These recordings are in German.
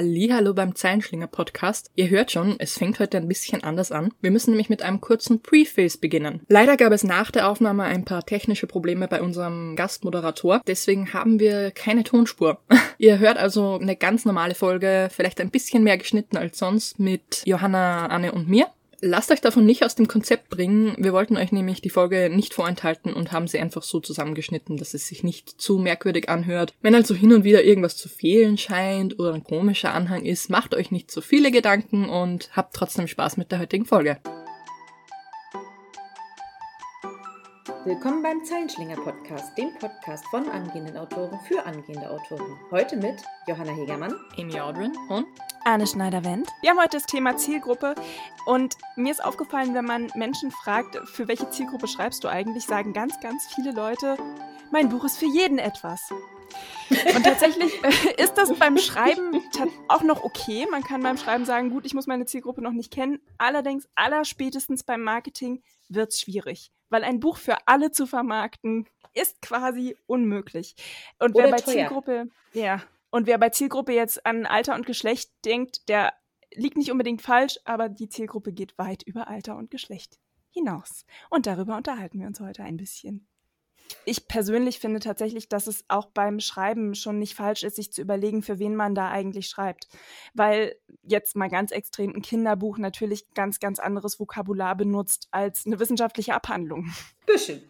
Hallo beim Zeilenschlinger Podcast. Ihr hört schon, es fängt heute ein bisschen anders an. Wir müssen nämlich mit einem kurzen Preface beginnen. Leider gab es nach der Aufnahme ein paar technische Probleme bei unserem Gastmoderator, deswegen haben wir keine Tonspur. Ihr hört also eine ganz normale Folge, vielleicht ein bisschen mehr geschnitten als sonst mit Johanna, Anne und mir. Lasst euch davon nicht aus dem Konzept bringen. Wir wollten euch nämlich die Folge nicht vorenthalten und haben sie einfach so zusammengeschnitten, dass es sich nicht zu merkwürdig anhört. Wenn also hin und wieder irgendwas zu fehlen scheint oder ein komischer Anhang ist, macht euch nicht so viele Gedanken und habt trotzdem Spaß mit der heutigen Folge. Willkommen beim Zeilenschlinger Podcast, dem Podcast von angehenden Autoren für angehende Autoren. Heute mit Johanna Hegermann, Amy Audrin und Arne Schneider-Wendt. Wir haben heute das Thema Zielgruppe und mir ist aufgefallen, wenn man Menschen fragt, für welche Zielgruppe schreibst du eigentlich, sagen ganz, ganz viele Leute, mein Buch ist für jeden etwas. Und tatsächlich äh, ist das beim Schreiben auch noch okay. Man kann beim Schreiben sagen, gut, ich muss meine Zielgruppe noch nicht kennen. Allerdings, allerspätestens beim Marketing wird es schwierig. Weil ein Buch für alle zu vermarkten, ist quasi unmöglich. Und Oder wer bei teuer. Zielgruppe, ja, und wer bei Zielgruppe jetzt an Alter und Geschlecht denkt, der liegt nicht unbedingt falsch, aber die Zielgruppe geht weit über Alter und Geschlecht hinaus. Und darüber unterhalten wir uns heute ein bisschen. Ich persönlich finde tatsächlich, dass es auch beim Schreiben schon nicht falsch ist, sich zu überlegen, für wen man da eigentlich schreibt. Weil jetzt mal ganz extrem ein Kinderbuch natürlich ganz, ganz anderes Vokabular benutzt als eine wissenschaftliche Abhandlung. Büschel.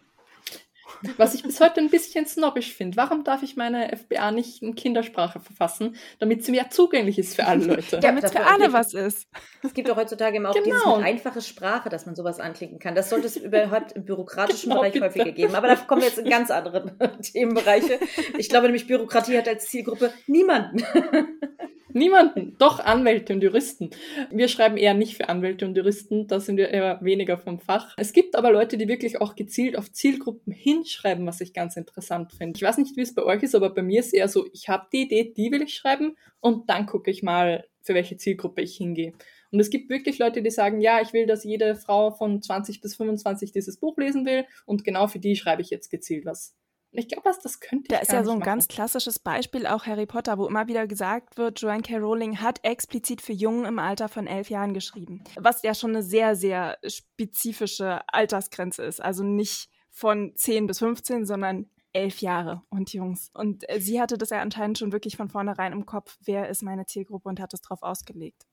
Was ich bis heute ein bisschen snobbisch finde. Warum darf ich meine FBA nicht in Kindersprache verfassen, damit sie mehr zugänglich ist für alle Leute? Ja, Damit es für alle was ist. Es gibt doch heutzutage immer auch Genau. dieses mit einfache Sprache, dass man sowas anklicken kann. Das sollte es überhaupt im bürokratischen Genau, Bereich bitte. häufiger geben. Aber da kommen wir jetzt in ganz andere Themenbereiche. Ich glaube nämlich, Bürokratie hat als Zielgruppe niemanden. Niemanden, doch Anwälte und Juristen. Wir schreiben eher nicht für Anwälte und Juristen, da sind wir eher weniger vom Fach. Es gibt aber Leute, die wirklich auch gezielt auf Zielgruppen hinschreiben, was ich ganz interessant finde. Ich weiß nicht, wie es bei euch ist, aber bei mir ist eher so, ich habe die Idee, die will ich schreiben und dann gucke ich mal, für welche Zielgruppe ich hingehe. Und es gibt wirklich Leute, die sagen, ja, ich will, dass jede Frau von 20 bis 25 dieses Buch lesen will und genau für die schreibe ich jetzt gezielt was. Ich glaube, was das könnte ich Da ist ja so ein machen. ganz klassisches Beispiel auch Harry Potter, wo immer wieder gesagt wird, Joanne K. Rowling hat explizit für Jungen im Alter von elf Jahren geschrieben. Was ja schon eine sehr, sehr spezifische Altersgrenze ist. Also nicht von 10 bis 15, sondern elf Jahre und Jungs. Und äh, sie hatte das ja anscheinend schon wirklich von vornherein im Kopf, wer ist meine Zielgruppe und hat es drauf ausgelegt.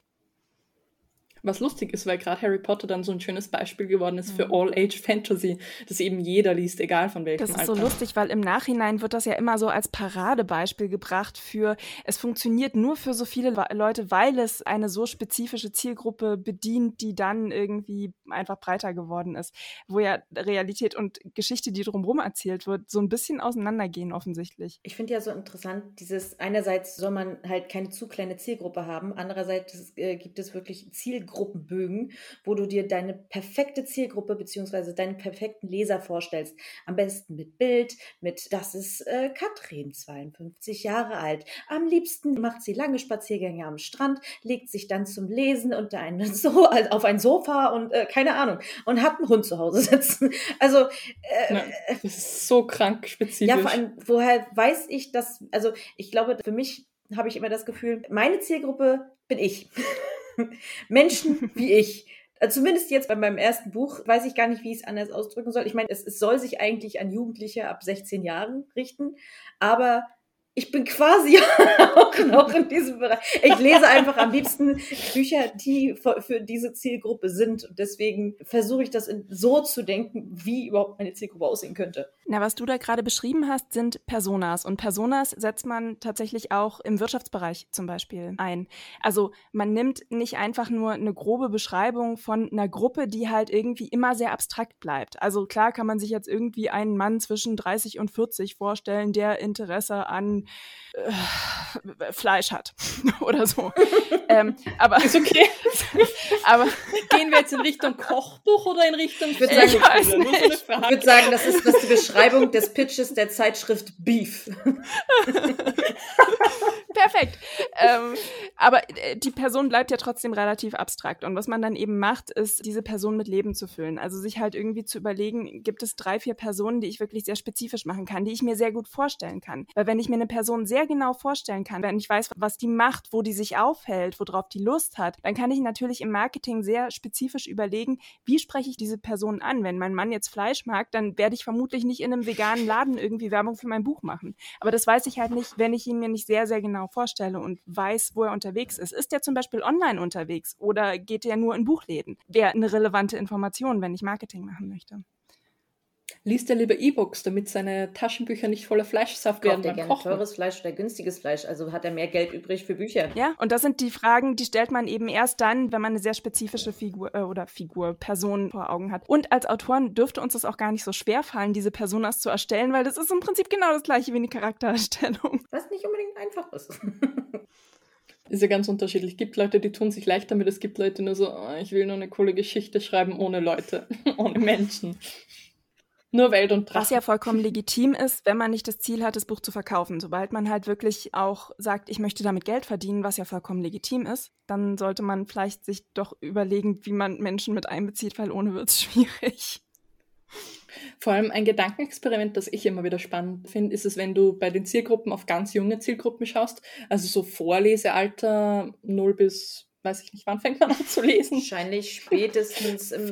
Was lustig ist, weil gerade Harry Potter dann so ein schönes Beispiel geworden ist für Mhm. All-Age-Fantasy, das eben jeder liest, egal von welchem Das ist Alter. so lustig, weil im Nachhinein wird das ja immer so als Paradebeispiel gebracht für, es funktioniert nur für so viele Le- Leute, weil es eine so spezifische Zielgruppe bedient, die dann irgendwie einfach breiter geworden ist. Wo ja Realität und Geschichte, die drumherum erzählt wird, so ein bisschen auseinandergehen offensichtlich. Ich finde ja so interessant, dieses einerseits soll man halt keine zu kleine Zielgruppe haben, andererseits äh, gibt es wirklich Zielgruppenbögen, wo du dir deine perfekte Zielgruppe beziehungsweise deinen perfekten Leser vorstellst. Am besten mit Bild, mit das ist äh, Katrin, 52 Jahre alt. Am liebsten macht sie lange Spaziergänge am Strand, legt sich dann zum Lesen unter einen so also auf ein Sofa und äh, keine Ahnung und hat einen Hund zu Hause sitzen. Also äh, Ja, das ist so krank spezifisch. ja, vor allem, woher weiß ich das? Also, ich glaube, für mich habe ich immer das Gefühl, meine Zielgruppe bin ich. Menschen wie ich. Also Zumindest jetzt bei meinem ersten Buch weiß ich gar nicht, wie ich es anders ausdrücken soll. Ich meine, es, es soll sich eigentlich an Jugendliche ab 16 Jahren richten, aber ich bin quasi auch noch in diesem Bereich. Ich lese einfach am liebsten Bücher, die für, diese Zielgruppe sind. Und deswegen versuche ich das so zu denken, wie überhaupt meine Zielgruppe aussehen könnte. Na, was du da gerade beschrieben hast, sind Personas. Und Personas setzt man tatsächlich auch im Wirtschaftsbereich zum Beispiel ein. Also man nimmt nicht einfach nur eine grobe Beschreibung von einer Gruppe, die halt irgendwie immer sehr abstrakt bleibt. Also klar kann man sich jetzt irgendwie einen Mann zwischen 30 und 40 vorstellen, der Interesse an äh, Fleisch hat oder so. ähm, aber, ist okay. aber Gehen wir jetzt in Richtung Kochbuch oder in Richtung würde sagen, ich weiß Nur so eine nicht. Frage. Ich würde sagen, das ist, das ist die Beschreibung des Pitches der Zeitschrift Beef. Perfekt. ähm, aber äh, die Person bleibt ja trotzdem relativ abstrakt. Und was man dann eben macht, ist, diese Person mit Leben zu füllen. Also sich halt irgendwie zu überlegen, gibt es drei, vier Personen, die ich wirklich sehr spezifisch machen kann, die ich mir sehr gut vorstellen kann. Weil wenn ich mir eine Person sehr genau vorstellen kann, wenn ich weiß, was die macht, wo die sich aufhält, worauf die Lust hat, dann kann ich natürlich im Marketing sehr spezifisch überlegen, wie spreche ich diese Person an. Wenn mein Mann jetzt Fleisch mag, dann werde ich vermutlich nicht in einem veganen Laden irgendwie Werbung für mein Buch machen. Aber das weiß ich halt nicht, wenn ich ihn mir nicht sehr, sehr genau vorstelle und weiß, wo er unterwegs ist. Ist der zum Beispiel online unterwegs oder geht er nur in Buchläden? Wäre eine relevante Information, wenn ich Marketing machen möchte liest er lieber E-Books, damit seine Taschenbücher nicht voller Fleischsaft werden beim gerne Kochen. teures Fleisch oder günstiges Fleisch, also hat er mehr Geld übrig für Bücher. Ja, und das sind die Fragen, die stellt man eben erst dann, wenn man eine sehr spezifische Figur äh, oder Figur, Person vor Augen hat. Und als Autoren dürfte uns das auch gar nicht so schwer fallen, diese Personas zu erstellen, weil das ist im Prinzip genau das gleiche wie eine Charaktererstellung. Was nicht unbedingt einfach ist. ist ja ganz unterschiedlich. Es gibt Leute, die tun sich leicht damit, es gibt Leute, die nur so, oh, ich will nur eine coole Geschichte schreiben ohne Leute, ohne Menschen. Nur Welt und Drachen. Was ja vollkommen legitim ist, wenn man nicht das Ziel hat, das Buch zu verkaufen. Sobald man halt wirklich auch sagt, ich möchte damit Geld verdienen, was ja vollkommen legitim ist, dann sollte man vielleicht sich doch überlegen, wie man Menschen mit einbezieht, weil ohne wird es schwierig. Vor allem ein Gedankenexperiment, das ich immer wieder spannend finde, ist es, wenn du bei den Zielgruppen auf ganz junge Zielgruppen schaust, also so Vorlesealter 0 bis, weiß ich nicht, wann fängt man an zu lesen? Wahrscheinlich spätestens im,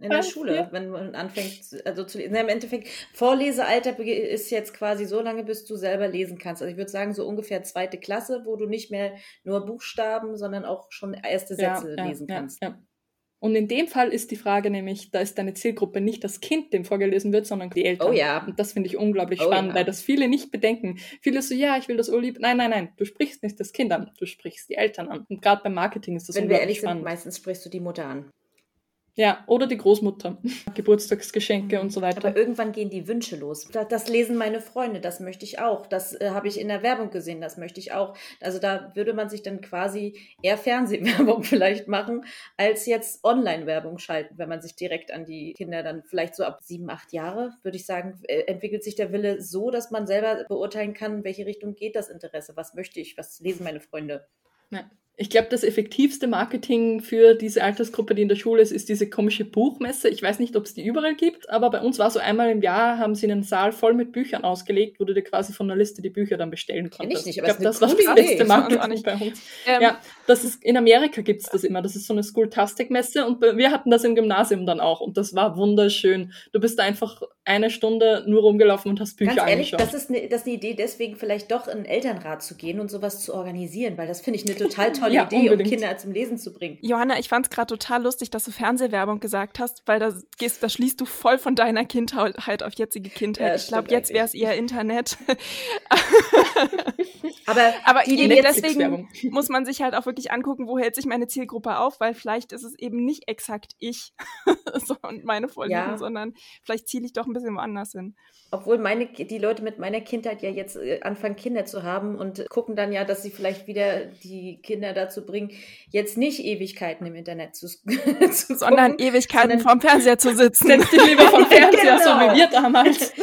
in der Schule, ja. wenn man anfängt, also zu lesen. Im Endeffekt, Vorlesealter ist jetzt quasi so lange, bis du selber lesen kannst. Also ich würde sagen, so ungefähr zweite Klasse, wo du nicht mehr nur Buchstaben, sondern auch schon erste Sätze ja, lesen kannst. Ja, Und in dem Fall ist die Frage nämlich, da ist deine Zielgruppe nicht das Kind, dem vorgelesen wird, sondern die Eltern. Oh ja. Und das finde ich unglaublich oh spannend, ja. weil das viele nicht bedenken. Viele so, ja, ich will das Urlieb. Nein, nein, nein, du sprichst nicht das Kind an, du sprichst die Eltern an. Und gerade beim Marketing ist das Wenn wir ehrlich spannend. sind, meistens sprichst du die Mutter an. Ja, oder die Großmutter. Geburtstagsgeschenke und so weiter. Aber irgendwann gehen die Wünsche los. Das, lesen meine Freunde, das möchte ich auch. Das äh, habe ich in der Werbung gesehen, das möchte ich auch. Also da würde man sich dann quasi eher Fernsehwerbung vielleicht machen, als jetzt Online-Werbung schalten, wenn man sich direkt an die Kinder dann vielleicht so ab sieben, acht Jahre, würde ich sagen, äh, entwickelt sich der Wille so, dass man selber beurteilen kann, welche Richtung geht das Interesse, was möchte ich, was lesen meine Freunde. Ja. Ich glaube, das effektivste Marketing für diese Altersgruppe, die in der Schule ist, ist diese komische Buchmesse. Ich weiß nicht, ob es die überall gibt, aber bei uns war so einmal im Jahr, haben sie einen Saal voll mit Büchern ausgelegt, wo du dir quasi von der Liste die Bücher dann bestellen konntest. Ich, ich glaube, das war das beste Marketing bei uns. Ähm, ja, das ist, in Amerika gibt's das immer. Das ist so eine School-Tastic-Messe und wir hatten das im Gymnasium dann auch und das war wunderschön. Du bist da einfach eine Stunde nur rumgelaufen und hast Bücher Ganz ehrlich, angeschaut. Das ist, eine, das ist eine Idee, deswegen vielleicht doch in den Elternrat zu gehen und sowas zu organisieren, weil das finde ich eine total tolle ja, Idee, unbedingt. um Kinder zum Lesen zu bringen. Johanna, ich fand es gerade total lustig, dass du Fernsehwerbung gesagt hast, weil da gehst, da schließt du voll von deiner Kindheit auf jetzige Kindheit. Ja, ich glaube, jetzt wäre es eher Internet. aber aber die, die deswegen muss man sich halt auch wirklich angucken, wo hält sich meine Zielgruppe auf, weil vielleicht ist es eben nicht exakt ich so, und meine Vorlieben, ja. sondern vielleicht ziele ich doch ein bisschen woanders hin. Obwohl meine, die Leute mit meiner Kindheit ja jetzt äh, anfangen, Kinder zu haben und gucken dann ja, dass sie vielleicht wieder die Kinder dazu bringen, jetzt nicht Ewigkeiten im Internet zu, zu Sondern gucken, Ewigkeiten sondern vorm Fernseher zu sitzen. Setz dich lieber vom Fernseher, genau. so wie wir damals.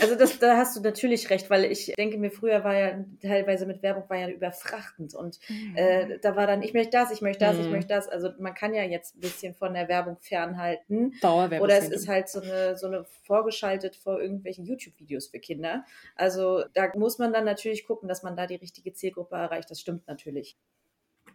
Also das, da hast du natürlich recht, weil ich denke mir, früher war ja teilweise mit Werbung war ja überfrachtend und mhm. äh, da war dann, ich möchte das, ich möchte das, mhm. ich möchte das. Also man kann ja jetzt ein bisschen von der Werbung fernhalten. Dauerwerbung. Oder es ist halt so eine, so eine vorgeschaltet vor irgendwelchen YouTube-Videos für Kinder. Also da muss man dann natürlich gucken, dass man da die richtige Zielgruppe erreicht. Das stimmt natürlich.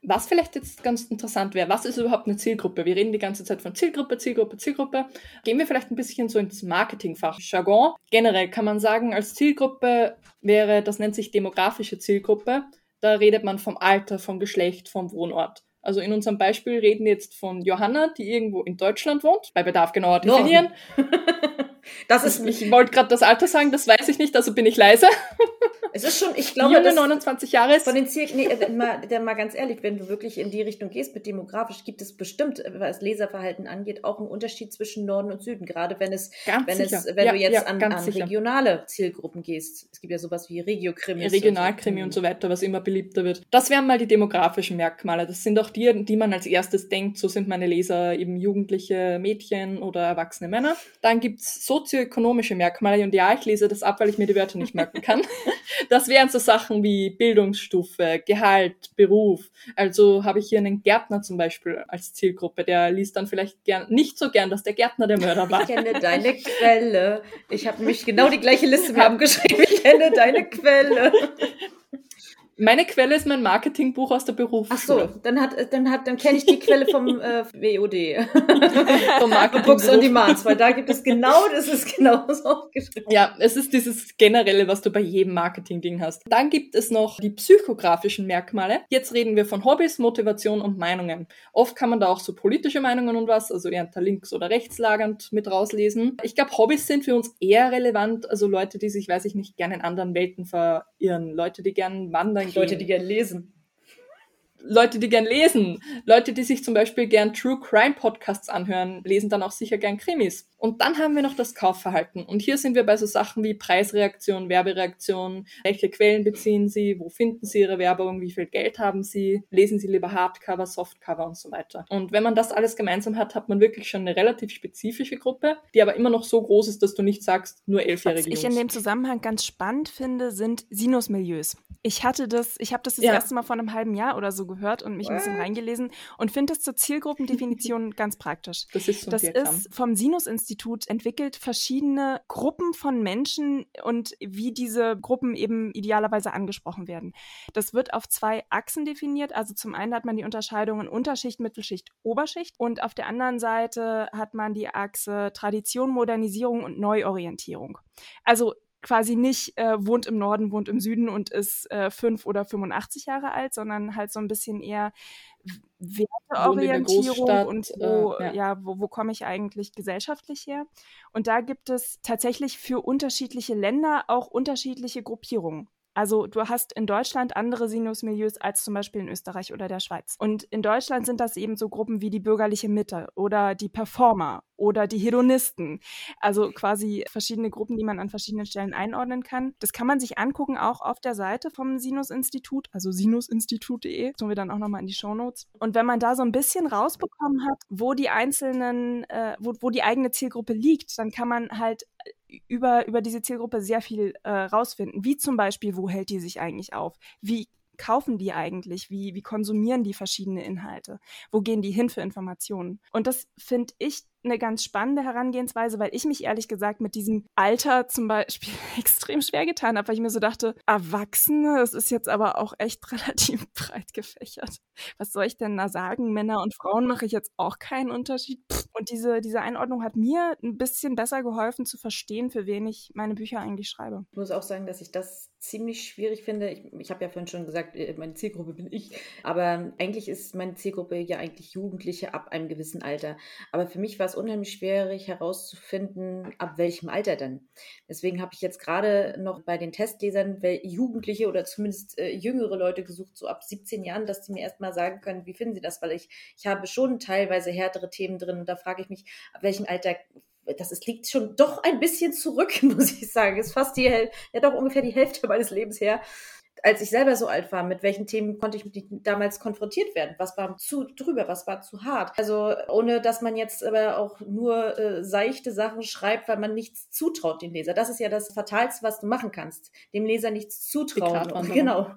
Was vielleicht jetzt ganz interessant wäre, was ist überhaupt eine Zielgruppe? Wir reden die ganze Zeit von Zielgruppe, Zielgruppe, Zielgruppe. Gehen wir vielleicht ein bisschen so ins Marketingfach, Jargon. Generell kann man sagen, als Zielgruppe wäre, das nennt sich demografische Zielgruppe. Da redet man vom Alter, vom Geschlecht, vom Wohnort. Also in unserem Beispiel reden wir jetzt von Johanna, die irgendwo in Deutschland wohnt, bei Bedarf genauer definieren. No. Das ist, ich wollte gerade das Alter sagen, das weiß ich nicht, also bin ich leise. Es ist schon, ich glaube, Junge 29 Jahre ist. Von den Ziel, nee, äh, mal, mal ganz ehrlich, wenn du wirklich in die Richtung gehst mit demografisch, gibt es bestimmt, was Leserverhalten angeht, auch einen Unterschied zwischen Norden und Süden. Gerade wenn es, ganz wenn sicher. es, wenn ja, du jetzt ja, an, an regionale Zielgruppen gehst. Es gibt ja sowas wie Regiokrimi. Regionalkrimi und so weiter, was immer beliebter wird. Das wären mal die demografischen Merkmale. Das sind auch die, die man als erstes denkt. So sind meine Leser eben jugendliche Mädchen oder erwachsene Männer. Dann gibt's sozioökonomische Merkmale und ja, ich lese das ab, weil ich mir die Wörter nicht merken kann. Das wären so Sachen wie Bildungsstufe, Gehalt, Beruf. Also habe ich hier einen Gärtner zum Beispiel als Zielgruppe, der liest dann vielleicht gern, nicht so gern, dass der Gärtner der Mörder war. Ich kenne deine Quelle. Ich habe nämlich genau die gleiche Liste mir abgeschrieben. Ich kenne deine Quelle. Meine Quelle ist mein Marketingbuch aus der Berufsschule. Ach so, dann hat, dann hat, dann kenne ich die Quelle vom äh, WOD. vom Marketing Books on Demand, weil da gibt es genau, das ist genau so aufgeschrieben. Ja, es ist dieses generelle, was du bei jedem Marketing-Ding hast. Dann gibt es noch die psychografischen Merkmale. Jetzt reden wir von Hobbys, Motivation und Meinungen. Oft kann man da auch so politische Meinungen und was, also eher links- oder rechtslagernd mit rauslesen. Ich glaube, Hobbys sind für uns eher relevant, also Leute, die sich, weiß ich nicht, gerne in anderen Welten verirren, Leute, die gern wandern Leute, die gern lesen. Leute, die gern lesen, Leute, die sich zum Beispiel gern True Crime Podcasts anhören, lesen dann auch sicher gern Krimis. Und dann haben wir noch das Kaufverhalten. Und hier sind wir bei so Sachen wie Preisreaktion, Werbereaktion, welche Quellen beziehen Sie, wo finden Sie Ihre Werbung, wie viel Geld haben Sie, lesen Sie lieber Hardcover, Softcover und so weiter. Und wenn man das alles gemeinsam hat, hat man wirklich schon eine relativ spezifische Gruppe, die aber immer noch so groß ist, dass du nicht sagst, nur elfjährige Was ich in dem Zusammenhang ganz spannend finde, sind Sinusmilieus. Ich hatte das, ich habe das das ja. erste Mal vor einem halben Jahr oder so gehört und mich ein bisschen reingelesen und finde das zur Zielgruppendefinition ganz praktisch. Das ist, so das ist vom Sinus-Institut entwickelt verschiedene Gruppen von Menschen und wie diese Gruppen eben idealerweise angesprochen werden. Das wird auf zwei Achsen definiert. Also zum einen hat man die Unterscheidungen Unterschicht, Mittelschicht, Oberschicht und auf der anderen Seite hat man die Achse Tradition, Modernisierung und Neuorientierung. Also quasi nicht äh, wohnt im Norden, wohnt im Süden und ist äh, fünf oder 85 Jahre alt, sondern halt so ein bisschen eher Werteorientierung und wo, äh, ja. ja, wo, wo komme ich eigentlich gesellschaftlich her? Und da gibt es tatsächlich für unterschiedliche Länder auch unterschiedliche Gruppierungen. Also du hast in Deutschland andere Sinusmilieus als zum Beispiel in Österreich oder der Schweiz. Und in Deutschland sind das eben so Gruppen wie die bürgerliche Mitte oder die Performer oder die Hedonisten. Also quasi verschiedene Gruppen, die man an verschiedenen Stellen einordnen kann. Das kann man sich angucken, auch auf der Seite vom Sinus-Institut, also sinusinstitut.de. Tun wir dann auch nochmal in die Shownotes. Und wenn man da so ein bisschen rausbekommen hat, wo die einzelnen, äh, wo, wo die eigene Zielgruppe liegt, dann kann man halt über, über diese Zielgruppe sehr viel äh, rausfinden. Wie zum Beispiel, wo hält die sich eigentlich auf? Wie kaufen die eigentlich? Wie, wie konsumieren die verschiedene Inhalte? Wo gehen die hin für Informationen? Und das finde ich eine ganz spannende Herangehensweise, weil ich mich ehrlich gesagt mit diesem Alter zum Beispiel extrem schwer getan habe, weil ich mir so dachte, Erwachsene, das ist jetzt aber auch echt relativ breit gefächert. Was soll ich denn da sagen? Männer und Frauen mache ich jetzt auch keinen Unterschied. Und diese, diese Einordnung hat mir ein bisschen besser geholfen zu verstehen, für wen ich meine Bücher eigentlich schreibe. Ich muss auch sagen, dass ich das ziemlich schwierig finde. Ich, ich habe ja vorhin schon gesagt, äh, meine Zielgruppe bin ich. Aber eigentlich ist meine Zielgruppe ja eigentlich Jugendliche ab einem gewissen Alter. Aber für mich war es unheimlich schwierig herauszufinden, ab welchem Alter denn. Deswegen habe ich jetzt gerade noch bei den Testlesern Jugendliche oder zumindest äh, jüngere Leute gesucht, so ab 17 Jahren, dass sie mir erstmal sagen können, wie finden sie das, weil ich, ich habe schon teilweise härtere Themen drin und da frage ich mich, ab welchem Alter das ist, liegt schon doch ein bisschen zurück, muss ich sagen. Ist fast die, ja doch ungefähr die Hälfte meines Lebens her als ich selber so alt war, mit welchen Themen konnte ich damals konfrontiert werden? Was war zu drüber? Was war zu hart? Also ohne, dass man jetzt aber auch nur äh, seichte Sachen schreibt, weil man nichts zutraut dem Leser. Das ist ja das Fatalste, was du machen kannst. Dem Leser nichts zutrauen. Genau.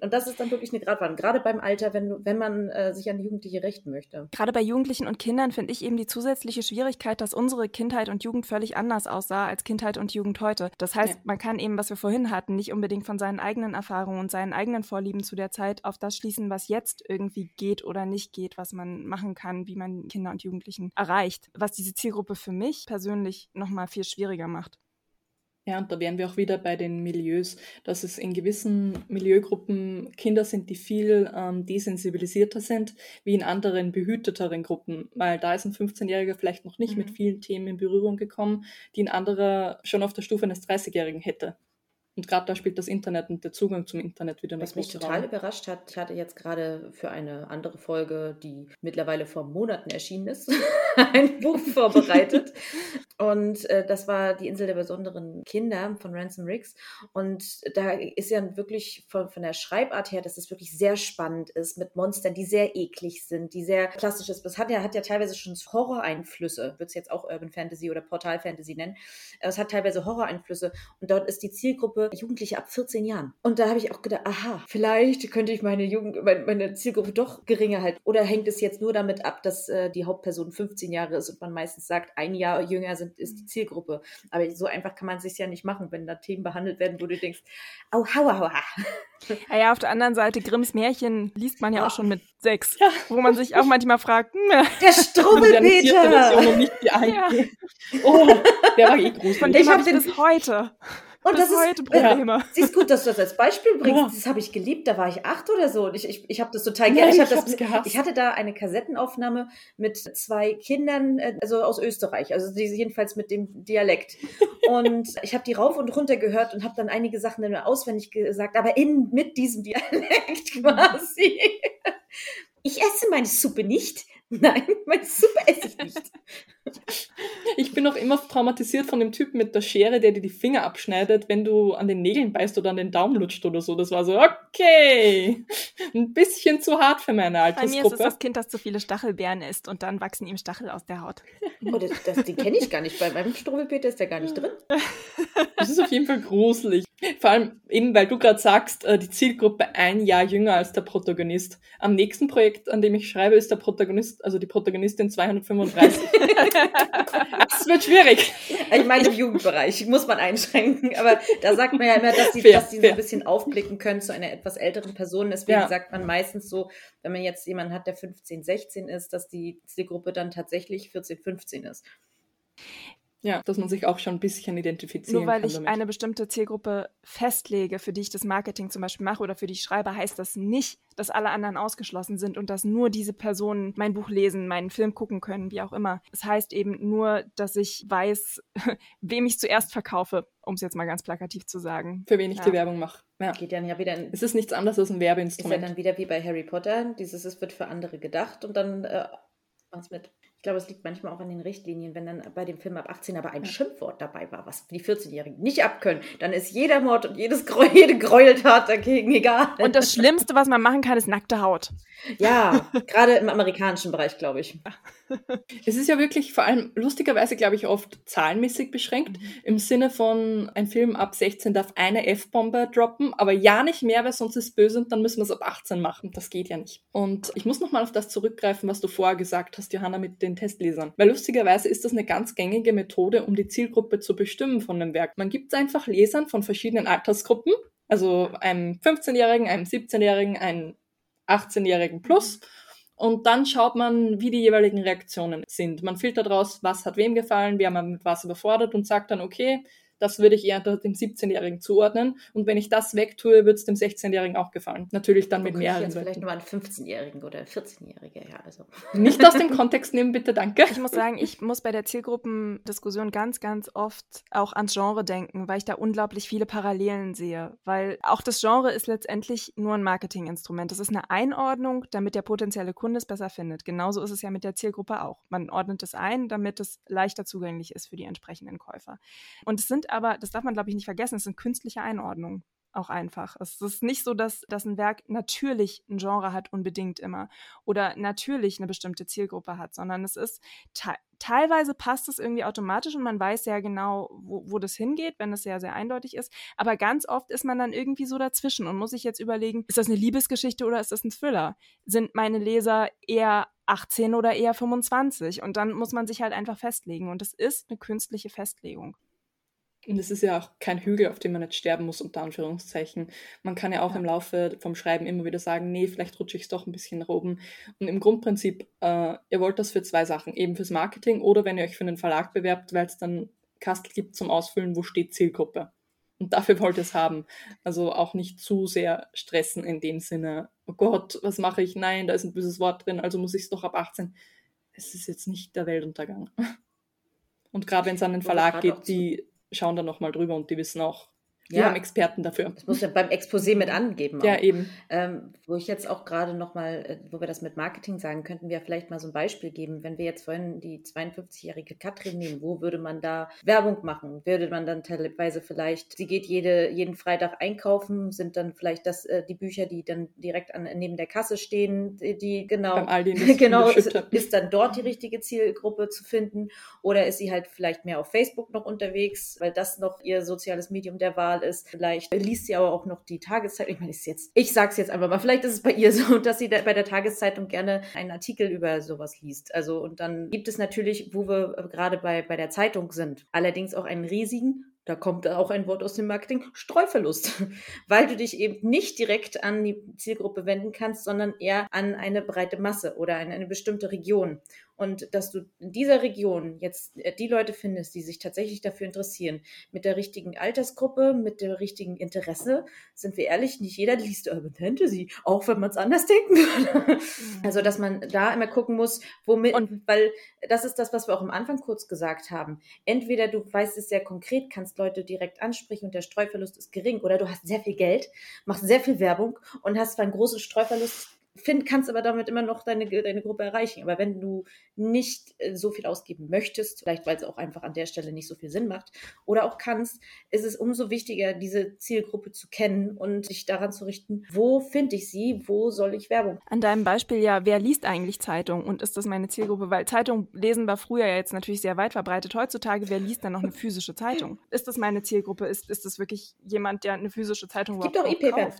Und das ist dann wirklich eine Gratwanderung, gerade beim Alter, wenn, wenn man äh, sich an die Jugendliche richten möchte. Gerade bei Jugendlichen und Kindern finde ich eben die zusätzliche Schwierigkeit, dass unsere Kindheit und Jugend völlig anders aussah als Kindheit und Jugend heute. Das heißt, ja. man kann eben, was wir vorhin hatten, nicht unbedingt von seinen eigenen Erfahrungen und seinen eigenen Vorlieben zu der Zeit auf das schließen, was jetzt irgendwie geht oder nicht geht, was man machen kann, wie man Kinder und Jugendlichen erreicht. Was diese Zielgruppe für mich persönlich nochmal viel schwieriger macht. Ja, und da wären wir auch wieder bei den Milieus, dass es in gewissen Milieugruppen Kinder sind, die viel ähm, desensibilisierter sind, wie in anderen behüteteren Gruppen, weil da ist ein 15-Jähriger vielleicht noch nicht mhm. mit vielen Themen in Berührung gekommen, die ein anderer schon auf der Stufe eines 30-Jährigen hätte. Und gerade da spielt das Internet und der Zugang zum Internet wieder eine Was mich total überrascht hat, ich hatte jetzt gerade für eine andere Folge, die mittlerweile vor Monaten erschienen ist, ein Buch vorbereitet. Und äh, das war Die Insel der besonderen Kinder von Ransom Riggs. Und da ist ja wirklich von, von der Schreibart her, dass es wirklich sehr spannend ist mit Monstern, die sehr eklig sind, die sehr klassisch ist. Das hat ja, hat ja teilweise schon Horror-Einflüsse, würde es jetzt auch Urban Fantasy oder Portal Fantasy nennen. Es hat teilweise Horror-Einflüsse. Und dort ist die Zielgruppe Jugendliche ab 14 Jahren. Und da habe ich auch gedacht, aha, vielleicht könnte ich meine Jugend, meine Zielgruppe doch geringer halten. Oder hängt es jetzt nur damit ab, dass äh, die Hauptperson 15 Jahre ist und man meistens sagt, ein Jahr jünger sind, ist die Zielgruppe. Aber so einfach kann man es sich ja nicht machen, wenn da Themen behandelt werden, wo du denkst, au, hauer, hauer. Ja, auf der anderen Seite, Grimms Märchen liest man ja auch schon mit sechs, ja. wo man sich auch manchmal fragt, hm, der Strubbelpeter! Ja. Oh, der war eh gruselig. Von dem habe ich bis heute. Und das heute ist, Probleme. Ja. Siehst gut, dass du das als Beispiel bringst. Ja. Das habe ich geliebt. Da war ich acht oder so. Und ich, ich, ich habe das total gerne. Ich, ich, ich hatte da eine Kassettenaufnahme mit zwei Kindern, äh, also aus Österreich, also die, jedenfalls mit dem Dialekt. Und ich habe die rauf und runter gehört und habe dann einige Sachen dann auswendig gesagt, aber in mit diesem Dialekt quasi. Ich esse meine Suppe nicht. Nein, meine Suppe esse ich nicht. Ich bin auch immer traumatisiert von dem Typen mit der Schere, der dir die Finger abschneidet, wenn du an den Nägeln beißt oder an den Daumen lutscht oder so. Das war so, okay, ein bisschen zu hart für meine Altersgruppe. Bei mir ist es das Kind, das zu viele Stachelbeeren isst und dann wachsen ihm Stachel aus der Haut. Oh, das, das, den kenne ich gar nicht. Bei meinem Struwwelpeter ist der gar nicht drin. Das ist auf jeden Fall gruselig. Vor allem eben, weil du gerade sagst, äh, die Zielgruppe ein Jahr jünger als der Protagonist. Am nächsten Projekt, an dem ich schreibe, ist der Protagonist, also die Protagonistin 235. das wird schwierig. Ich meine, im Jugendbereich muss man einschränken, aber da sagt man ja immer, dass die, fair, dass die so ein bisschen aufblicken können zu einer etwas älteren Person. Deswegen ja. sagt man meistens so, wenn man jetzt jemanden hat, der 15, 16 ist, dass die Zielgruppe dann tatsächlich 14, 15 ist. Ja, dass man sich auch schon ein bisschen identifizieren kann. Nur weil kann ich damit. eine bestimmte Zielgruppe festlege, für die ich das Marketing zum Beispiel mache oder für die ich schreibe, heißt das nicht, dass alle anderen ausgeschlossen sind und dass nur diese Personen mein Buch lesen, meinen Film gucken können, wie auch immer. Es das heißt eben nur, dass ich weiß, wem ich zuerst verkaufe, um es jetzt mal ganz plakativ zu sagen. Für wen ich ja. die Werbung mache. Ja. Geht dann ja wieder in, Es ist nichts anderes als ein Werbeinstrument. Ist ja dann wieder wie bei Harry Potter, dieses, es wird für andere gedacht und dann äh, was mit. Ich glaube, es liegt manchmal auch an den Richtlinien, wenn dann bei dem Film ab 18 aber ein Schimpfwort dabei war, was die 14-Jährigen nicht abkönnen, dann ist jeder Mord und jedes Gräuel, jede Gräueltat dagegen egal. Und das Schlimmste, was man machen kann, ist nackte Haut. Ja, gerade im amerikanischen Bereich, glaube ich. Es ist ja wirklich vor allem lustigerweise, glaube ich, oft zahlenmäßig beschränkt. Mhm. Im Sinne von, ein Film ab 16 darf eine F-Bombe droppen, aber ja nicht mehr, weil sonst ist es böse und dann müssen wir es ab 18 machen. Das geht ja nicht. Und ich muss nochmal auf das zurückgreifen, was du vorher gesagt hast, Johanna, mit den Testlesern. Weil lustigerweise ist das eine ganz gängige Methode, um die Zielgruppe zu bestimmen von dem Werk. Man gibt es einfach Lesern von verschiedenen Altersgruppen, also einem 15-Jährigen, einem 17-Jährigen, einem 18-Jährigen plus. Und dann schaut man, wie die jeweiligen Reaktionen sind. Man filtert raus, was hat wem gefallen, wer man mit was überfordert und sagt dann, okay, das würde ich eher dem 17-Jährigen zuordnen. Und wenn ich das wegtue, wird es dem 16-Jährigen auch gefallen. Natürlich dann mit mehreren. Jetzt vielleicht nur einen 15-Jährigen oder 14-Jährige, ja. Also. Nicht aus dem Kontext nehmen, bitte, danke. Ich muss sagen, ich muss bei der Zielgruppendiskussion ganz, ganz oft auch ans Genre denken, weil ich da unglaublich viele Parallelen sehe. Weil auch das Genre ist letztendlich nur ein Marketinginstrument. Das ist eine Einordnung, damit der potenzielle Kunde es besser findet. Genauso ist es ja mit der Zielgruppe auch. Man ordnet es ein, damit es leichter zugänglich ist für die entsprechenden Käufer. Und es sind aber, das darf man, glaube ich, nicht vergessen, es sind künstliche Einordnungen auch einfach. Es ist nicht so, dass, dass ein Werk natürlich ein Genre hat, unbedingt immer, oder natürlich eine bestimmte Zielgruppe hat, sondern es ist te teilweise passt es irgendwie automatisch und man weiß ja genau, wo, wo das hingeht, wenn es sehr, sehr eindeutig ist. Aber ganz oft ist man dann irgendwie so dazwischen und muss sich jetzt überlegen, ist das eine Liebesgeschichte oder ist das ein Thriller? Sind meine Leser eher 18 oder eher 25? Und dann muss man sich halt einfach festlegen. Und es ist eine künstliche Festlegung. Und es ist ja auch kein Hügel, auf dem man jetzt sterben muss, unter Anführungszeichen. Man kann ja auch ja. im Laufe vom Schreiben immer wieder sagen, nee, vielleicht rutsche ich es doch ein bisschen nach oben. Und im Grundprinzip, äh, ihr wollt das für zwei Sachen, eben fürs Marketing oder wenn ihr euch für einen Verlag bewerbt, weil es dann Kastel gibt zum Ausfüllen, wo steht Zielgruppe. Und dafür wollt ihr es haben. Also auch nicht zu sehr stressen in dem Sinne, oh Gott, was mache ich? Nein, da ist ein böses Wort drin, also muss ich es doch ab 18. Es ist jetzt nicht der Weltuntergang. Und gerade wenn es an den Verlag geht, die schauen da nochmal drüber und die wissen auch, wir ja. haben Experten dafür. Das muss ja beim Exposé mit angeben. Auch. Ja, eben. Ähm, wo ich jetzt auch gerade nochmal, äh, wo wir das mit Marketing sagen, könnten wir vielleicht mal so ein Beispiel geben. Wenn wir jetzt vorhin die 52-jährige Katrin nehmen, wo würde man da Werbung machen? Würde man dann teilweise vielleicht, sie geht jede, jeden Freitag einkaufen, sind dann vielleicht das, äh, die Bücher, die dann direkt an, neben der Kasse stehen, die, die genau, Beim Aldi genau, ist, ist dann dort die richtige Zielgruppe zu finden? Oder ist sie halt vielleicht mehr auf Facebook noch unterwegs, weil das noch ihr soziales Medium der Wahl normal ist. Vielleicht liest sie aber auch noch die Tageszeitung. Ich meine, ist jetzt, ich sag's jetzt einfach mal, vielleicht ist es bei ihr so, dass sie bei der Tageszeitung gerne einen Artikel über sowas liest. Also, und dann gibt es natürlich, wo wir gerade bei, bei der Zeitung sind, allerdings auch einen riesigen da kommt auch ein Wort aus dem Marketing, Streuverlust, weil du dich eben nicht direkt an die Zielgruppe wenden kannst, sondern eher an eine breite Masse oder an eine bestimmte Region und dass du in dieser Region jetzt äh, die Leute findest, die sich tatsächlich dafür interessieren, mit der richtigen Altersgruppe, mit dem richtigen Interesse, sind wir ehrlich, nicht jeder liest Urban Fantasy, auch wenn man es anders denken würde. Mhm. Also, dass man da immer gucken muss, womit, und weil das ist das, was wir auch am Anfang kurz gesagt haben. Entweder du weißt es sehr konkret, kannst Leute direkt ansprechen und der Streuverlust ist gering, oder du hast sehr viel Geld, machst sehr viel Werbung und hast zwar einen großen Streuverlust, find, kannst aber damit immer noch deine, deine Gruppe erreichen. Aber wenn du nicht äh, so viel ausgeben möchtest, vielleicht weil es auch einfach an der Stelle nicht so viel Sinn macht, oder auch kannst, ist es umso wichtiger, diese Zielgruppe zu kennen und sich daran zu richten, wo finde ich sie, wo soll ich Werbung. An deinem Beispiel ja, wer liest eigentlich Zeitung und ist das meine Zielgruppe? Weil Zeitung lesen war früher ja jetzt natürlich sehr weit verbreitet. Heutzutage, wer liest dann noch eine physische Zeitung? Ist das meine Zielgruppe? Ist, ist das wirklich jemand, der eine physische Zeitung es gibt auch E-Paper.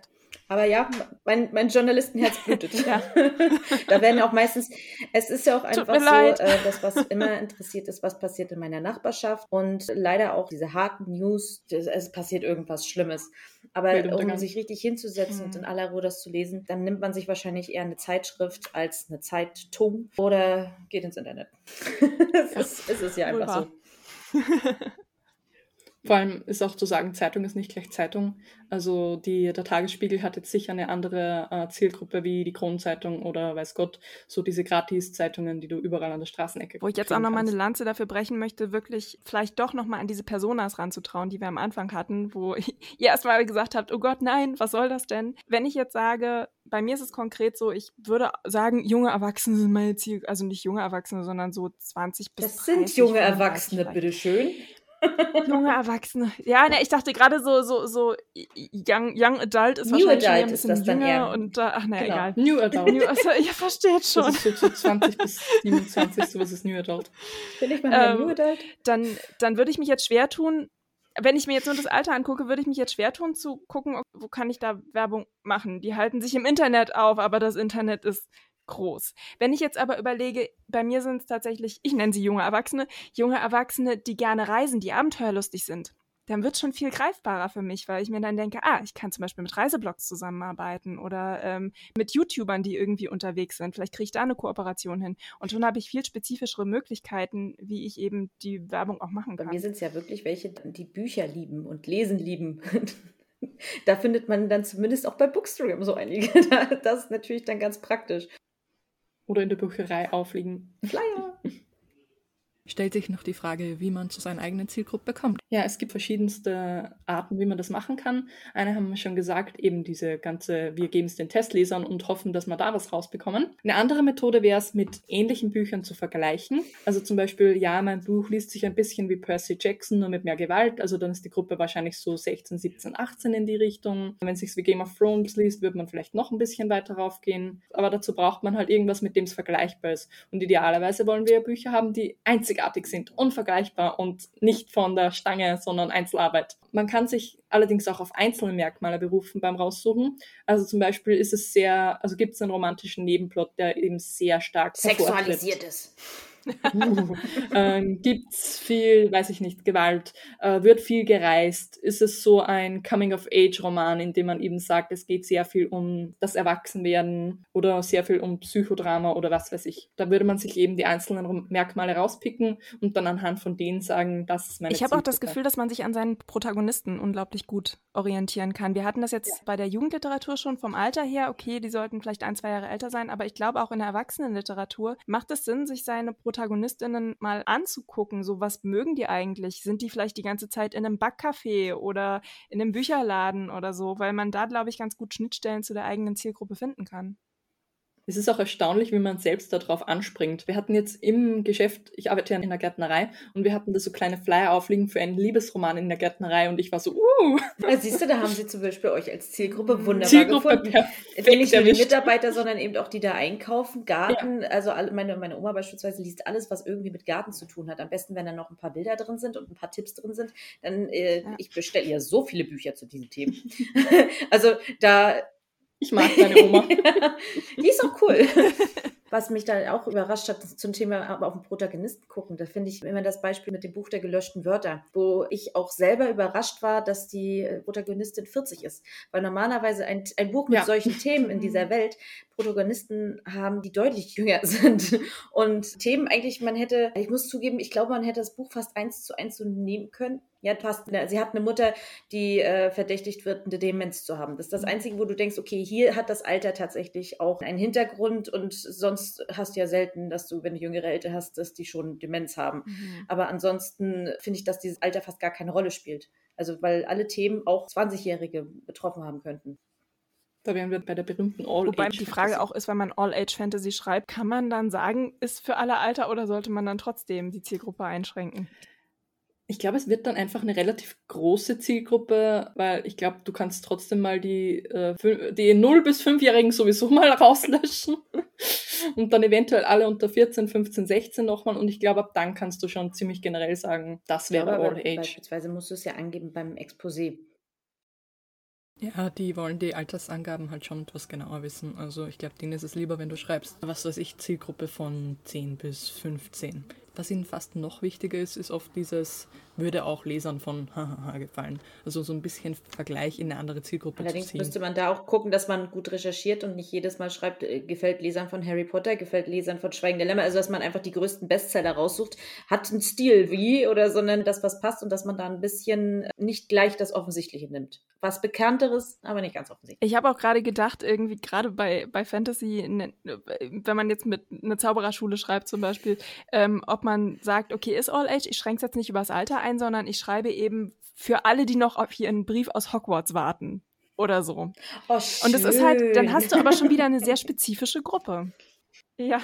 Aber ja, mein, mein Journalistenherz blutet. Ja. da werden auch meistens, es ist ja auch einfach so, äh, das, was immer interessiert ist, was passiert in meiner Nachbarschaft und leider auch diese harten News, es passiert irgendwas Schlimmes. Aber um sich richtig hinzusetzen mhm. und in aller Ruhe das zu lesen, dann nimmt man sich wahrscheinlich eher eine Zeitschrift als eine Zeitung oder geht ins Internet. das ja. ist, ist es ja einfach so. Vor allem ist auch zu sagen, Zeitung ist nicht gleich Zeitung. Also die, der Tagesspiegel hat jetzt sicher eine andere äh, Zielgruppe wie die Kronenzeitung oder weiß Gott, so diese Gratis-Zeitungen, die du überall an der Straßenecke Wo ich jetzt auch nochmal eine Lanze dafür brechen möchte, wirklich vielleicht doch nochmal an diese Personas ranzutrauen, die wir am Anfang hatten, wo ihr erstmal gesagt habt, oh Gott, nein, was soll das denn? Wenn ich jetzt sage, bei mir ist es konkret so, ich würde sagen, junge Erwachsene sind meine Ziel, also nicht junge Erwachsene, sondern so 20 bis Das 30, sind junge Erwachsene, bitteschön Junge Erwachsene. Ja, ne, ich dachte gerade so, so, so Young, young Adult ist New wahrscheinlich Adult ein bisschen ist das jünger dann eher. und ach ne, genau. egal. New Adult. New, also, ich verstehe schon. Das ist so 20 bis 27, sowas ist New Adult. Bin ich mal ähm, New Adult? Dann, dann würde ich mich jetzt schwer tun, wenn ich mir jetzt nur das Alter angucke, würde ich mich jetzt schwer tun zu gucken, wo kann ich da Werbung machen. Die halten sich im Internet auf, aber das Internet ist groß. Wenn ich jetzt aber überlege, bei mir sind es tatsächlich, ich nenne sie junge Erwachsene, junge Erwachsene, die gerne reisen, die abenteuerlustig sind, dann wird es schon viel greifbarer für mich, weil ich mir dann denke, ah, ich kann zum Beispiel mit Reiseblogs zusammenarbeiten oder ähm, mit YouTubern, die irgendwie unterwegs sind. Vielleicht kriege ich da eine Kooperation hin. Und schon habe ich viel spezifischere Möglichkeiten, wie ich eben die Werbung auch machen kann. Bei mir sind es ja wirklich welche, die Bücher lieben und lesen lieben. da findet man dann zumindest auch bei Bookstream so einige. Das ist natürlich dann ganz praktisch oder in der Bücherei aufliegen. Flyer! Stellt sich noch die Frage, wie man zu seiner eigenen Zielgruppe kommt. Ja, es gibt verschiedenste Arten, wie man das machen kann. Eine haben wir schon gesagt, eben diese ganze, wir geben es den Testlesern und hoffen, dass wir da was rausbekommen. Eine andere Methode wäre es, mit ähnlichen Büchern zu vergleichen. Also zum Beispiel, ja, mein Buch liest sich ein bisschen wie Percy Jackson, nur mit mehr Gewalt. Also dann ist die Gruppe wahrscheinlich so 16, 17, 18 in die Richtung. Wenn es sich wie Game of Thrones liest, würde man vielleicht noch ein bisschen weiter raufgehen. Aber dazu braucht man halt irgendwas, mit dem es vergleichbar ist. Und idealerweise wollen wir ja Bücher haben, die einzig einzigartig sind, unvergleichbar und nicht von der Stange, sondern Einzelarbeit. Man kann sich allerdings auch auf einzelne Merkmale berufen beim Raussuchen. Also zum Beispiel ist es sehr, also gibt es einen romantischen Nebenplot, der eben sehr stark sexualisiert ist. Ähm, gibt's viel, weiß ich nicht, Gewalt? Äh, wird viel gereist? Ist es so ein Coming-of-Age-Roman, in dem man eben sagt, es geht sehr viel um das Erwachsenwerden oder sehr viel um Psychodrama oder was weiß ich? Da würde man sich eben die einzelnen Merkmale rauspicken und dann anhand von denen sagen, das ist meine Ich habe auch das Gefühl, dass man sich an seinen Protagonisten unglaublich gut orientieren kann. Wir hatten das jetzt ja. bei der Jugendliteratur schon vom Alter her. Okay, die sollten vielleicht ein, zwei Jahre älter sein, aber ich glaube auch in der Erwachsenenliteratur macht es Sinn, sich seine Protagonisten Protagonistinnen mal anzugucken. So, was mögen die eigentlich? Sind die vielleicht die ganze Zeit in einem Backcafé oder in einem Bücherladen oder so? Weil man da, glaube ich, ganz gut Schnittstellen zu der eigenen Zielgruppe finden kann. Es ist auch erstaunlich, wie man selbst darauf anspringt. Wir hatten jetzt im Geschäft, ich arbeite ja in der Gärtnerei, und wir hatten da so kleine Flyer aufliegen für einen Liebesroman in der Gärtnerei und ich war so, uh. Ja, siehst du, da haben sie zum Beispiel euch als Zielgruppe wunderbar Zielgruppe gefunden. perfekt Nicht nur die. Mitarbeiter, sondern eben auch die da einkaufen, Garten. Also alle, meine, meine Oma beispielsweise liest alles, was irgendwie mit Garten zu tun hat. Am besten, wenn da noch ein paar Bilder drin sind und ein paar Tipps drin sind. Dann, äh, Ja. ich bestelle ihr so viele Bücher zu diesen Themen. also da Ich mag deine Oma. die ist auch cool. Was mich da auch überrascht hat, zum Thema aber auf den Protagonisten gucken. Da finde ich immer das Beispiel mit dem Buch der gelöschten Wörter, wo ich auch selber überrascht war, dass die äh, Protagonistin 40 ist. Weil normalerweise ein, ein Buch mit Ja. solchen Themen in dieser Welt Protagonisten haben, die deutlich jünger sind. Und Themen eigentlich, man hätte, ich muss zugeben, ich glaube, man hätte das Buch fast eins zu eins so nehmen können. Ja, passt. Sie hat eine Mutter, die äh, verdächtigt wird, eine Demenz zu haben. Das ist das Einzige, wo du denkst, okay, hier hat das Alter tatsächlich auch einen Hintergrund und sonst hast du ja selten, dass du, wenn du jüngere Eltern hast, dass die schon Demenz haben. Mhm. Aber ansonsten finde ich, dass dieses Alter fast gar keine Rolle spielt. Also, weil alle Themen auch 20-Jährige betroffen haben könnten. Da wären wir bei der berühmten all Wobei die Frage auch ist, wenn man All-Age-Fantasy schreibt, kann man dann sagen, ist für alle Alter oder sollte man dann trotzdem die Zielgruppe einschränken? Ich glaube, es wird dann einfach eine relativ große Zielgruppe, weil ich glaube, du kannst trotzdem mal die, äh, die 0- bis 5-Jährigen sowieso mal rauslöschen. Und dann eventuell alle unter 14, 15, 16 nochmal. Und ich glaube, ab dann kannst du schon ziemlich generell sagen, das wäre Aber All Age. Beispielsweise musst du es ja angeben beim Exposé. Ja, die wollen die Altersangaben halt schon etwas genauer wissen. Also ich glaube, denen ist es lieber, wenn du schreibst, was weiß ich, Zielgruppe von 10 bis 15. Was ihnen fast noch wichtiger ist, ist oft dieses, würde auch Lesern von Hahaha gefallen. Also so ein bisschen Vergleich in eine andere Zielgruppe Allerdings zu ziehen. müsste man da auch gucken, dass man gut recherchiert und nicht jedes Mal schreibt, äh, gefällt Lesern von Harry Potter, gefällt Lesern von Schweigen der Lämmer. Also, dass man einfach die größten Bestseller raussucht, hat einen Stil wie oder, sondern das, was passt und dass man da ein bisschen äh, nicht gleich das Offensichtliche nimmt. Was Bekannteres, aber nicht ganz offensichtlich. Ich habe auch gerade gedacht, irgendwie gerade bei, bei Fantasy, ne, wenn man jetzt mit einer Zaubererschule schreibt zum Beispiel, ähm, ob man sagt, okay, ist All Age, ich schränke es jetzt nicht übers Alter ein, sondern ich schreibe eben für alle, die noch auf ihren Brief aus Hogwarts warten oder so. Oh, Und es ist halt, dann hast du aber schon wieder eine sehr spezifische Gruppe. Ja.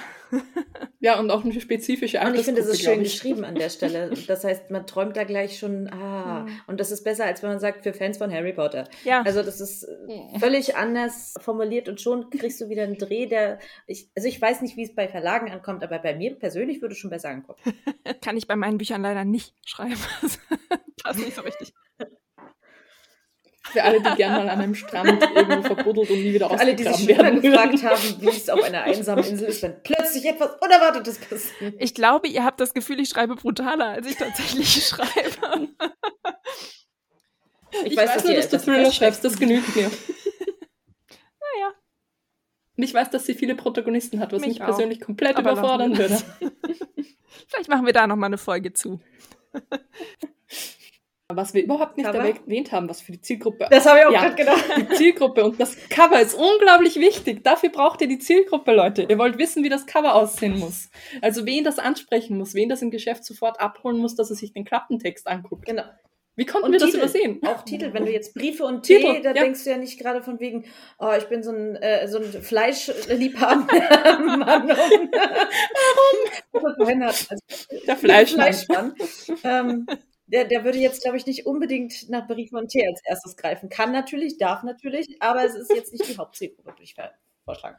Ja, und auch eine spezifische Und ich finde, es Altersgruppe, ist schön geschrieben an der Stelle. Das heißt, man träumt da gleich schon, ah, Mhm. und das ist besser, als wenn man sagt, für Fans von Harry Potter. Ja. Also das ist äh, völlig anders formuliert und schon kriegst du wieder einen Dreh, der, ich, also ich weiß nicht, wie es bei Verlagen ankommt, aber bei mir persönlich würde es schon besser ankommen. Kann ich bei meinen Büchern leider nicht schreiben. Passt nicht so richtig. Für alle, die gerne mal an einem Strand irgendwo verbuddelt und nie wieder Für alle, die sich werden. gefragt haben, wie es auf einer einsamen Insel ist, wenn plötzlich etwas Unerwartetes passiert. Ich glaube, ihr habt das Gefühl, ich schreibe brutaler, als ich tatsächlich schreibe. Ich, weiß, nur, ihr dass du etwas Thriller schreibst, das genügt mir. Naja. Und ich weiß, dass sie viele Protagonisten hat, was Mich mich, persönlich komplett Aber überfordern würde. das. Vielleicht machen wir da noch mal eine Folge zu. Was wir überhaupt nicht Cover? erwähnt haben, was für die Zielgruppe. Das habe ich auch Ja. gerade gedacht. Die Zielgruppe und das Cover ist unglaublich wichtig. Dafür braucht ihr die Zielgruppe, Leute. Ihr wollt wissen, wie das Cover aussehen muss. Also wen das ansprechen muss, wen das im Geschäft sofort abholen muss, dass er sich den Klappentext anguckt. Genau. Wie konnten Und wir das Titel. übersehen? Auch Titel, wenn du jetzt Briefe und Tee, Titel, da ja. denkst du ja nicht gerade von wegen, oh, ich bin so ein, äh, so ein Fleischliebhaber Mann. Warum? Hat, also, Der Fleischmann. Fleischmann. ähm, der, der würde jetzt, glaube ich, nicht unbedingt nach Tee als erstes greifen. Kann natürlich, darf natürlich, aber es ist jetzt nicht die Hauptzielgruppe, würde ich vorschlagen.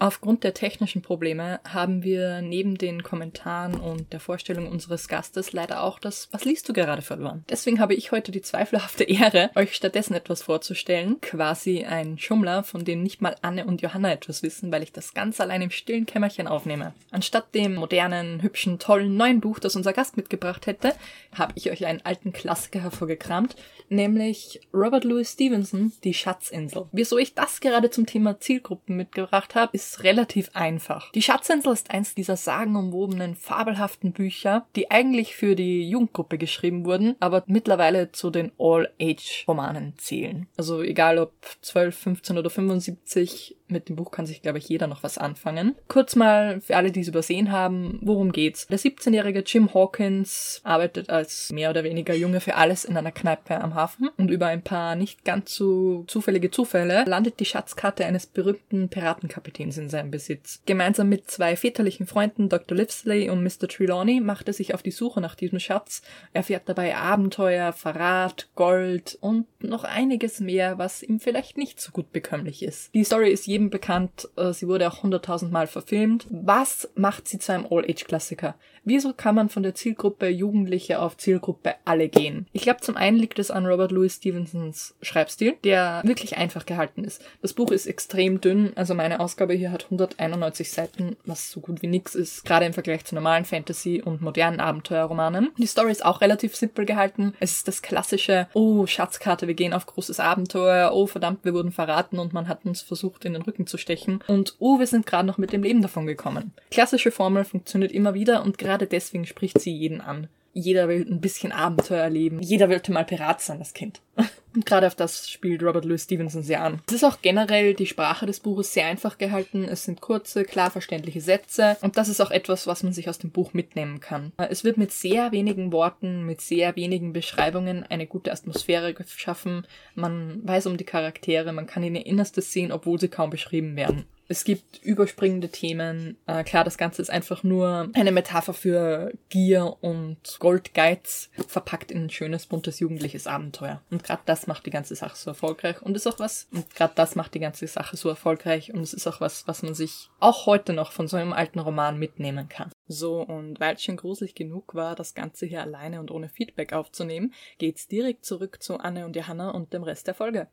Aufgrund der technischen Probleme haben wir neben den Kommentaren und der Vorstellung unseres Gastes leider auch das Was liest du gerade verloren. Deswegen habe ich heute die zweifelhafte Ehre, euch stattdessen etwas vorzustellen. Quasi ein Schummler, von dem nicht mal Anne und Johanna etwas wissen, weil ich das ganz allein im stillen Kämmerchen aufnehme. Anstatt dem modernen, hübschen, tollen neuen Buch, das unser Gast mitgebracht hätte, habe ich euch einen alten Klassiker hervorgekramt, nämlich Robert Louis Stevenson, Die Schatzinsel. Wieso ich das gerade zum Thema Zielgruppen mitgebracht habe, ist relativ einfach. Die Schatzinsel ist eins dieser sagenumwobenen, fabelhaften Bücher, die eigentlich für die Jugendgruppe geschrieben wurden, aber mittlerweile zu den All-Age-Romanen zählen. Also egal ob 12, 15 oder 75, mit dem Buch kann sich, glaube ich, jeder noch was anfangen. Kurz mal für alle, die es übersehen haben, worum geht's? Der 17-jährige Jim Hawkins arbeitet als mehr oder weniger Junge für alles in einer Kneipe am Hafen und über ein paar nicht ganz so zufällige Zufälle landet die Schatzkarte eines berühmten Piratenkapitäns in seinem Besitz. Gemeinsam mit zwei väterlichen Freunden, Dr. Livsley und Mr. Trelawney, macht er sich auf die Suche nach diesem Schatz, erfährt dabei Abenteuer, Verrat, Gold und noch einiges mehr, was ihm vielleicht nicht so gut bekömmlich ist. Die Story ist jedem bekannt, äh, sie wurde auch hunderttausend Mal verfilmt. Was macht sie zu einem All-Age-Klassiker? Wieso kann man von der Zielgruppe Jugendliche auf Zielgruppe alle gehen? Ich glaube, zum einen liegt es an Robert Louis Stevensons Schreibstil, der wirklich einfach gehalten ist. Das Buch ist extrem dünn, also meine Ausgabe hier hat 191 Seiten, was so gut wie nix ist, gerade im Vergleich zu normalen Fantasy- und modernen Abenteuerromanen. Die Story ist auch relativ simpel gehalten. Es ist das klassische, oh, Schatzkarte, wir gehen auf großes Abenteuer, oh, verdammt, wir wurden verraten und man hat uns versucht, in den Rücken zu stechen und oh, wir sind gerade noch mit dem Leben davon gekommen. Klassische Formel funktioniert immer wieder und gerade deswegen spricht sie jeden an. Jeder will ein bisschen Abenteuer erleben. Jeder wollte mal Pirat sein, das Kind. Und gerade auf das spielt Robert Louis Stevenson sehr an. Es ist auch generell die Sprache des Buches sehr einfach gehalten. Es sind kurze, klar verständliche Sätze. Und das ist auch etwas, was man sich aus dem Buch mitnehmen kann. Es wird mit sehr wenigen Worten, mit sehr wenigen Beschreibungen eine gute Atmosphäre geschaffen. Man weiß um die Charaktere, man kann ihnen Innerstes sehen, obwohl sie kaum beschrieben werden. Es gibt überspringende Themen. Äh, klar, das Ganze ist einfach nur eine Metapher für Gier und Goldgeiz, verpackt in ein schönes, buntes, jugendliches Abenteuer. Und gerade das macht die ganze Sache so erfolgreich. Und ist auch was, und gerade das macht die ganze Sache so erfolgreich. Und es ist auch was, was man sich auch heute noch von so einem alten Roman mitnehmen kann. So, und weil es schon gruselig genug war, das Ganze hier alleine und ohne Feedback aufzunehmen, geht's direkt zurück zu Anne und Johanna und dem Rest der Folge.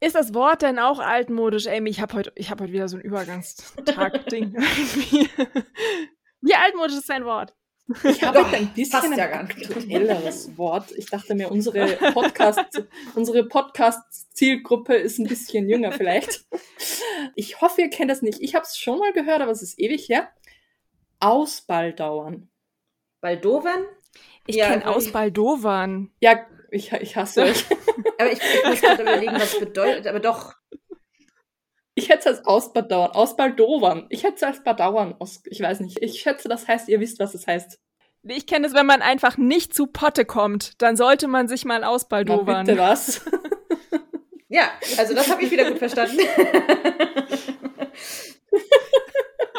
Ist das Wort denn auch altmodisch, Amy? Ich habe heute hab heut wieder so ein Übergangstag-Ding. Wie altmodisch ist dein Wort? Ich habe ein bisschen ja ein aktuelleres Wort. Ich dachte mir, unsere Podcast, unsere Podcast-Zielgruppe ist ein bisschen jünger vielleicht. Ich hoffe, ihr kennt das nicht. Ich habe es schon mal gehört, aber es ist ewig her. Ausbaldauern. Baldovan? Ich ja, kenne Ausbaldowern. Ja, ich, ich hasse euch. aber ich, ich muss gerade überlegen, was bedeutet, aber doch. Ich hätte es als Ausbadauern, Ausbaldowern. Ich hätte es als Badauern aus, ich weiß nicht. Ich schätze, das heißt, ihr wisst, was es heißt. Ich kenne es, wenn man einfach nicht zu Potte kommt, dann sollte man sich mal ausbaldowern. bitte was? ja, also das habe ich wieder gut verstanden.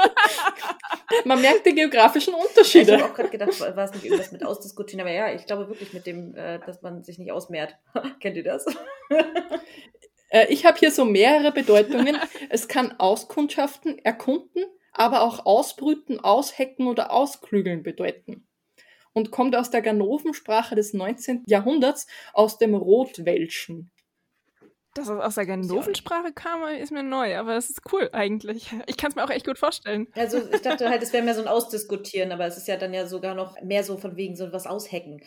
Man merkt die geografischen Unterschiede. Ich habe auch gerade gedacht, war es nicht irgendwas mit ausdiskutieren, aber ja, ich glaube wirklich mit dem, äh, dass man sich nicht ausmehrt. Kennt ihr das? Äh, ich habe hier so mehrere Bedeutungen. Es kann Auskundschaften, erkunden, aber auch ausbrüten, aushecken oder ausklügeln bedeuten. Und kommt aus der Ganovensprache des 19. Jahrhunderts, aus dem Rotwelschen. Dass es aus der Ganovensprache kam, ist mir neu, aber es ist cool eigentlich. Ich kann es mir auch echt gut vorstellen. Also ich dachte halt, es wäre mehr so ein Ausdiskutieren, aber es ist ja dann ja sogar noch mehr so von wegen so was aushacken.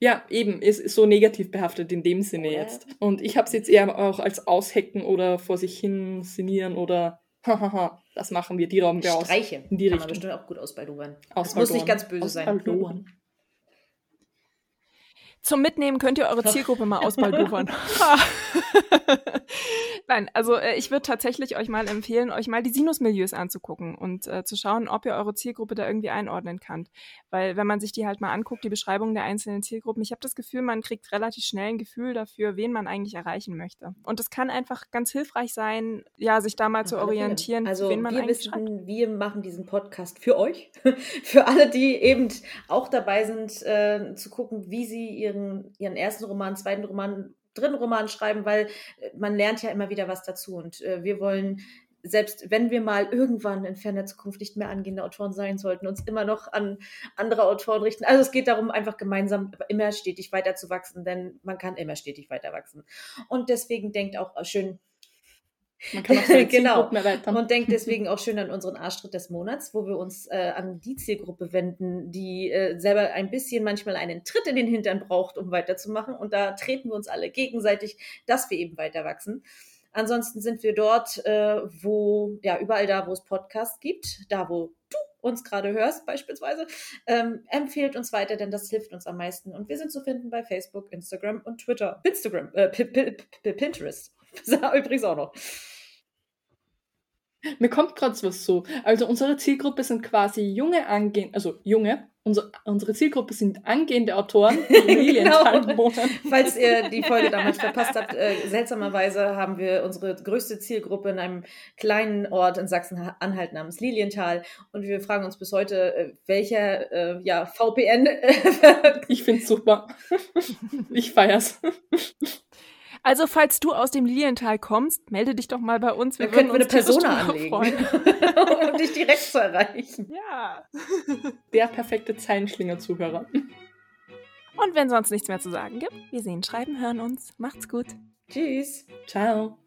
Ja, eben, ist, ist so negativ behaftet in dem Sinne ja. jetzt. Und ich habe es jetzt eher auch als Aushacken oder vor sich hin sinnieren oder hahaha, das machen wir, die rauben wir aus. Streiche. In die Kann Richtung. man bestimmt auch gut ausbaldowern. Das muss nicht ganz böse sein. Zum Mitnehmen könnt ihr eure Zielgruppe mal ausbaldowern. Nein, also äh, ich würde tatsächlich euch mal empfehlen, euch mal die Sinusmilieus anzugucken und äh, zu schauen, ob ihr eure Zielgruppe da irgendwie einordnen könnt. Weil wenn man sich die halt mal anguckt, die Beschreibung der einzelnen Zielgruppen, ich habe das Gefühl, man kriegt relativ schnell ein Gefühl dafür, wen man eigentlich erreichen möchte. Und es kann einfach ganz hilfreich sein, ja, sich da mal Auf zu orientieren, also wen man wir eigentlich wissen, schreibt. wir machen diesen Podcast für euch, für alle, die eben auch dabei sind, äh, zu gucken, wie sie ihren, ihren ersten Roman, zweiten Roman dritten Roman schreiben, weil äh, man lernt ja immer wieder was dazu. Und äh, wir wollen, selbst wenn wir mal irgendwann in ferner Zukunft nicht mehr angehende Autoren sein sollten, uns immer noch an andere Autoren richten. Also es geht darum, einfach gemeinsam immer stetig weiter zu wachsen, denn man kann immer stetig weiter wachsen. Und deswegen denkt auch äh, schön, man kann auch seine genau. erweitern. Und denkt deswegen auch schön an unseren Arschtritt des Monats, wo wir uns äh, an die Zielgruppe wenden, die äh, selber ein bisschen manchmal einen Tritt in den Hintern braucht, um weiterzumachen. Und da treten wir uns alle gegenseitig, dass wir eben weiter wachsen. Ansonsten sind wir dort, äh, wo, ja, überall da, wo es Podcasts gibt, da, wo du uns gerade hörst, beispielsweise, ähm, empfehlt uns weiter, denn das hilft uns am meisten. Und wir sind zu finden bei Facebook, Instagram und Twitter. Instagram, äh, Pinterest. Übrigens auch noch. Mir kommt gerade was so. Also unsere Zielgruppe sind quasi junge angehende, also junge, unser, unsere Zielgruppe sind angehende Autoren, die Genau. Falls ihr die Folge damals verpasst habt, äh, seltsamerweise haben wir unsere größte Zielgruppe in einem kleinen Ort in Sachsen-Anhalt namens Lilienthal. Und wir fragen uns bis heute, äh, welcher äh, ja, VPN Ich find's super. Ich feier's. Also, falls du aus dem Lilienthal kommst, melde dich doch mal bei uns. Dann könnten wir eine würden uns tierisch Persona anlegen, freuen. um dich direkt zu erreichen. Ja. Der perfekte Zeilenschlinger-Zuhörer. Und wenn sonst nichts mehr zu sagen gibt, wir sehen, schreiben, hören uns. Macht's gut. Tschüss. Ciao.